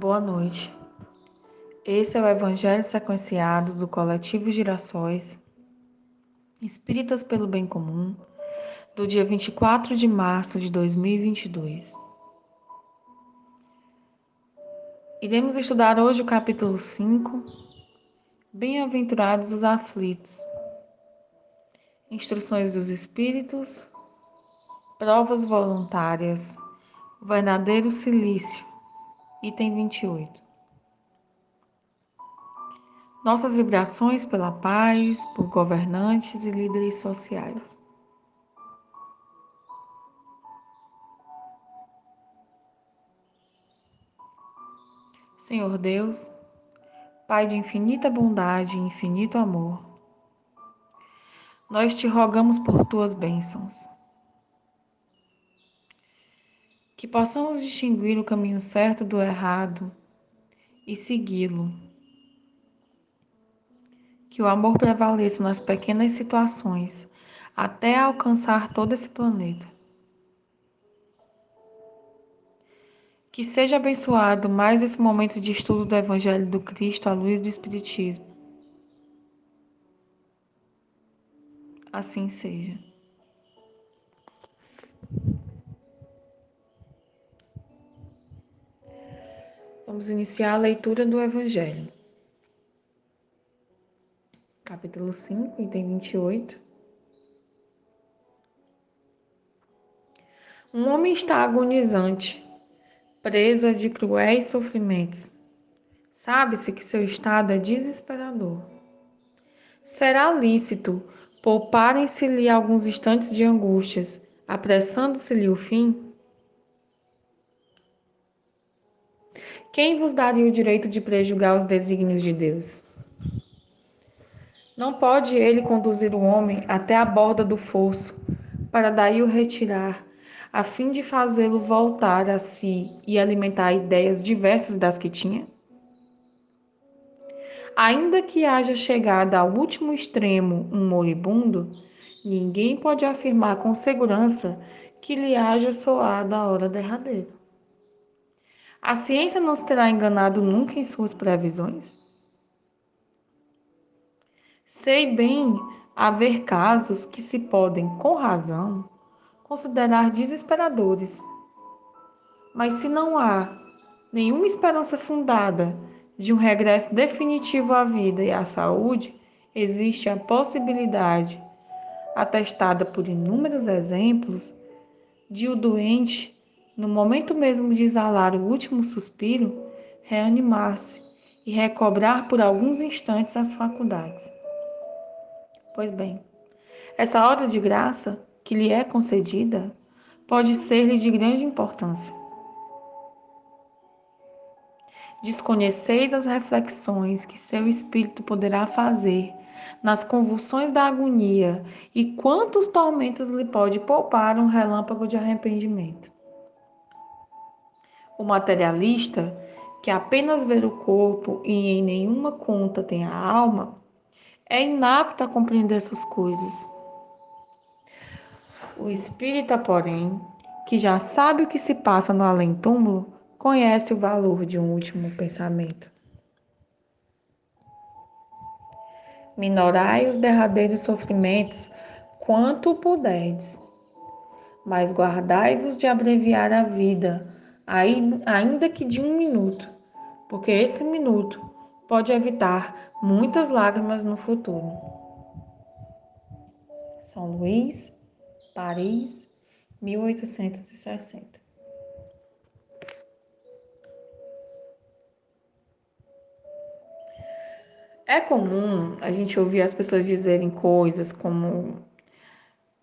Boa noite. Esse é o Evangelho sequenciado do Coletivo Girassóis, Espíritas pelo Bem Comum, do dia 24 de março de 2022. Iremos estudar hoje o capítulo 5, Bem-aventurados os aflitos, Instruções dos Espíritos, Provas voluntárias, Verdadeiro Silício, item 28. Nossas vibrações pela paz, por governantes e líderes sociais. Senhor Deus, Pai de infinita bondade e infinito amor, nós te rogamos por tuas bênçãos. Que possamos distinguir o caminho certo do errado e segui-lo. Que o amor prevaleça nas pequenas situações até alcançar todo esse planeta. Que seja abençoado mais esse momento de estudo do Evangelho do Cristo à luz do Espiritismo. Assim seja. Vamos iniciar a leitura do Evangelho. Capítulo 5, item 28. Um homem está agonizante presa de cruéis sofrimentos. Sabe-se que seu estado é desesperador. Será lícito pouparem-se-lhe alguns instantes de angústias, apressando-se-lhe o fim? Quem vos daria o direito de prejugar os desígnios de Deus? Não pode ele conduzir o homem até a borda do fosso, para daí o retirar a fim de fazê-lo voltar a si e alimentar ideias diversas das que tinha? Ainda que haja chegado ao último extremo um moribundo, ninguém pode afirmar com segurança que lhe haja soado a hora derradeira. A ciência não terá enganado nunca em suas previsões? Sei bem haver casos que se podem, com razão, considerar desesperadores. Mas se não há nenhuma esperança fundada de um regresso definitivo à vida e à saúde, existe a possibilidade, atestada por inúmeros exemplos, de o doente, no momento mesmo de exalar o último suspiro, reanimar-se e recobrar por alguns instantes as faculdades. Pois bem, essa hora de graça que lhe é concedida pode ser-lhe de grande importância. Desconheceis as reflexões que seu espírito poderá fazer nas convulsões da agonia e quantos tormentos lhe pode poupar um relâmpago de arrependimento. O materialista, que apenas vê o corpo e em nenhuma conta tem a alma, é inapto a compreender essas coisas. O espírita, porém, que já sabe o que se passa no além-túmulo, conhece o valor de um último pensamento. Minorai os derradeiros sofrimentos quanto puderdes, mas guardai-vos de abreviar a vida, ainda que de um minuto, porque esse minuto pode evitar muitas lágrimas no futuro. São Luís, Paris, 1860. É comum a gente ouvir as pessoas dizerem coisas como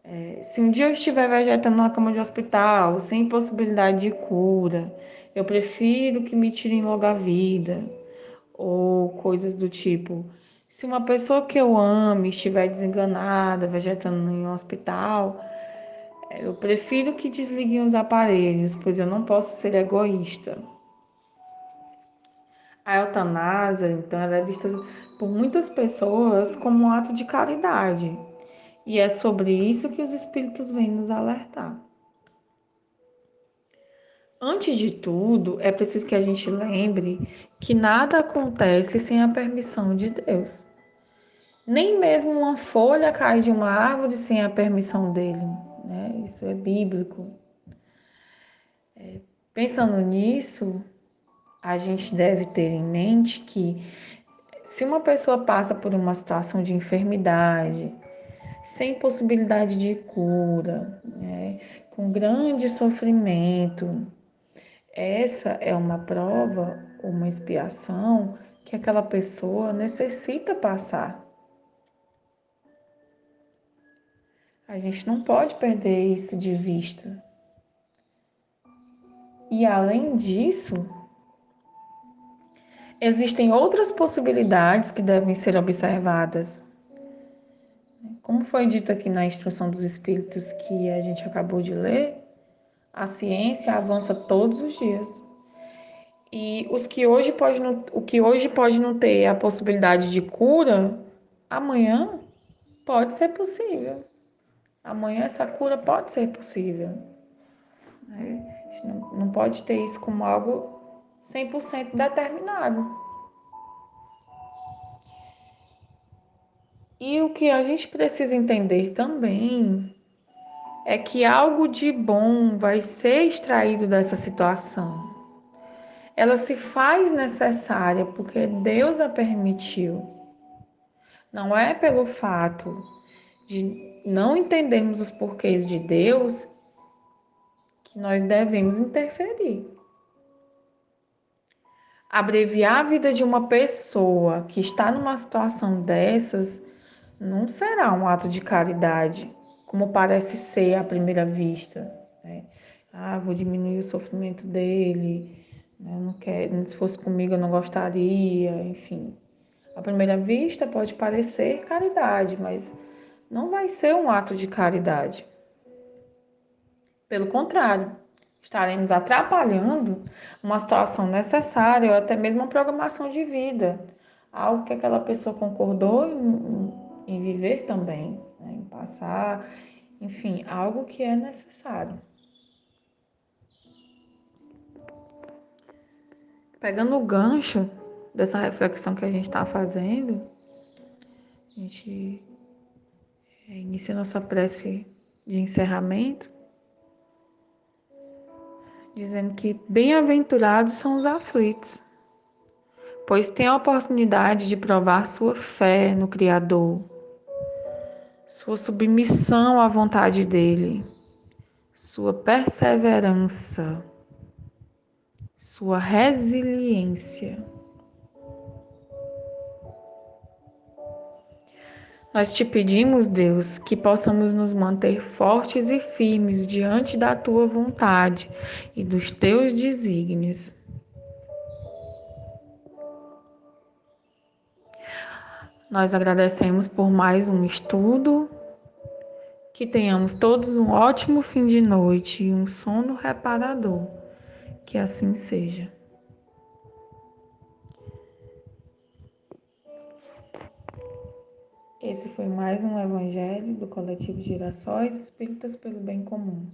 é, se um dia eu estiver vegetando na cama de hospital, sem possibilidade de cura, eu prefiro que me tirem logo a vida. Ou coisas do tipo, se uma pessoa que eu ame estiver desenganada, vegetando em um hospital, eu prefiro que desliguem os aparelhos, pois eu não posso ser egoísta. A eutanásia, então, ela é vista por muitas pessoas como um ato de caridade. E é sobre isso que os espíritos vêm nos alertar. Antes de tudo, é preciso que a gente lembre que nada acontece sem a permissão de Deus. Nem mesmo uma folha cai de uma árvore sem a permissão dele. Né? Isso é bíblico. É, pensando nisso, a gente deve ter em mente que se uma pessoa passa por uma situação de enfermidade, sem possibilidade de cura, né, com grande sofrimento, essa é uma prova, uma expiação que aquela pessoa necessita passar. A gente não pode perder isso de vista. E além disso, existem outras possibilidades que devem ser observadas. Foi dito aqui na instrução dos espíritos que a gente acabou de ler, a ciência avança todos os dias. E os que hoje pode não, o que hoje pode não ter a possibilidade de cura, amanhã pode ser possível. Amanhã essa cura pode ser possível. Né? A gente não pode ter isso como algo 100% determinado. E o que a gente precisa entender também é que algo de bom vai ser extraído dessa situação. Ela se faz necessária porque Deus a permitiu. Não é pelo fato de não entendermos os porquês de Deus que nós devemos interferir. Abreviar a vida de uma pessoa que está numa situação dessas não será um ato de caridade, como parece ser à primeira vista. Né? Ah, vou diminuir o sofrimento dele, né? não quero, se fosse comigo eu não gostaria, enfim. À primeira vista pode parecer caridade, mas não vai ser um ato de caridade. Pelo contrário, estaremos atrapalhando uma situação necessária ou até mesmo uma programação de vida, algo que aquela pessoa concordou em, em viver também, né? em passar, enfim, algo que é necessário. Pegando o gancho dessa reflexão que a gente está fazendo, a gente é, inicia nossa prece de encerramento, dizendo que bem-aventurados são os aflitos, pois têm a oportunidade de provar sua fé no Criador sua submissão à vontade dele, sua perseverança, sua resiliência. Nós te pedimos, Deus, que possamos nos manter fortes e firmes diante da tua vontade e dos teus desígnios Nós agradecemos por mais um estudo. Que tenhamos todos um ótimo fim de noite e um sono reparador. Que assim seja. Esse foi mais um Evangelho do Coletivo Girassóis Espíritas pelo Bem Comum.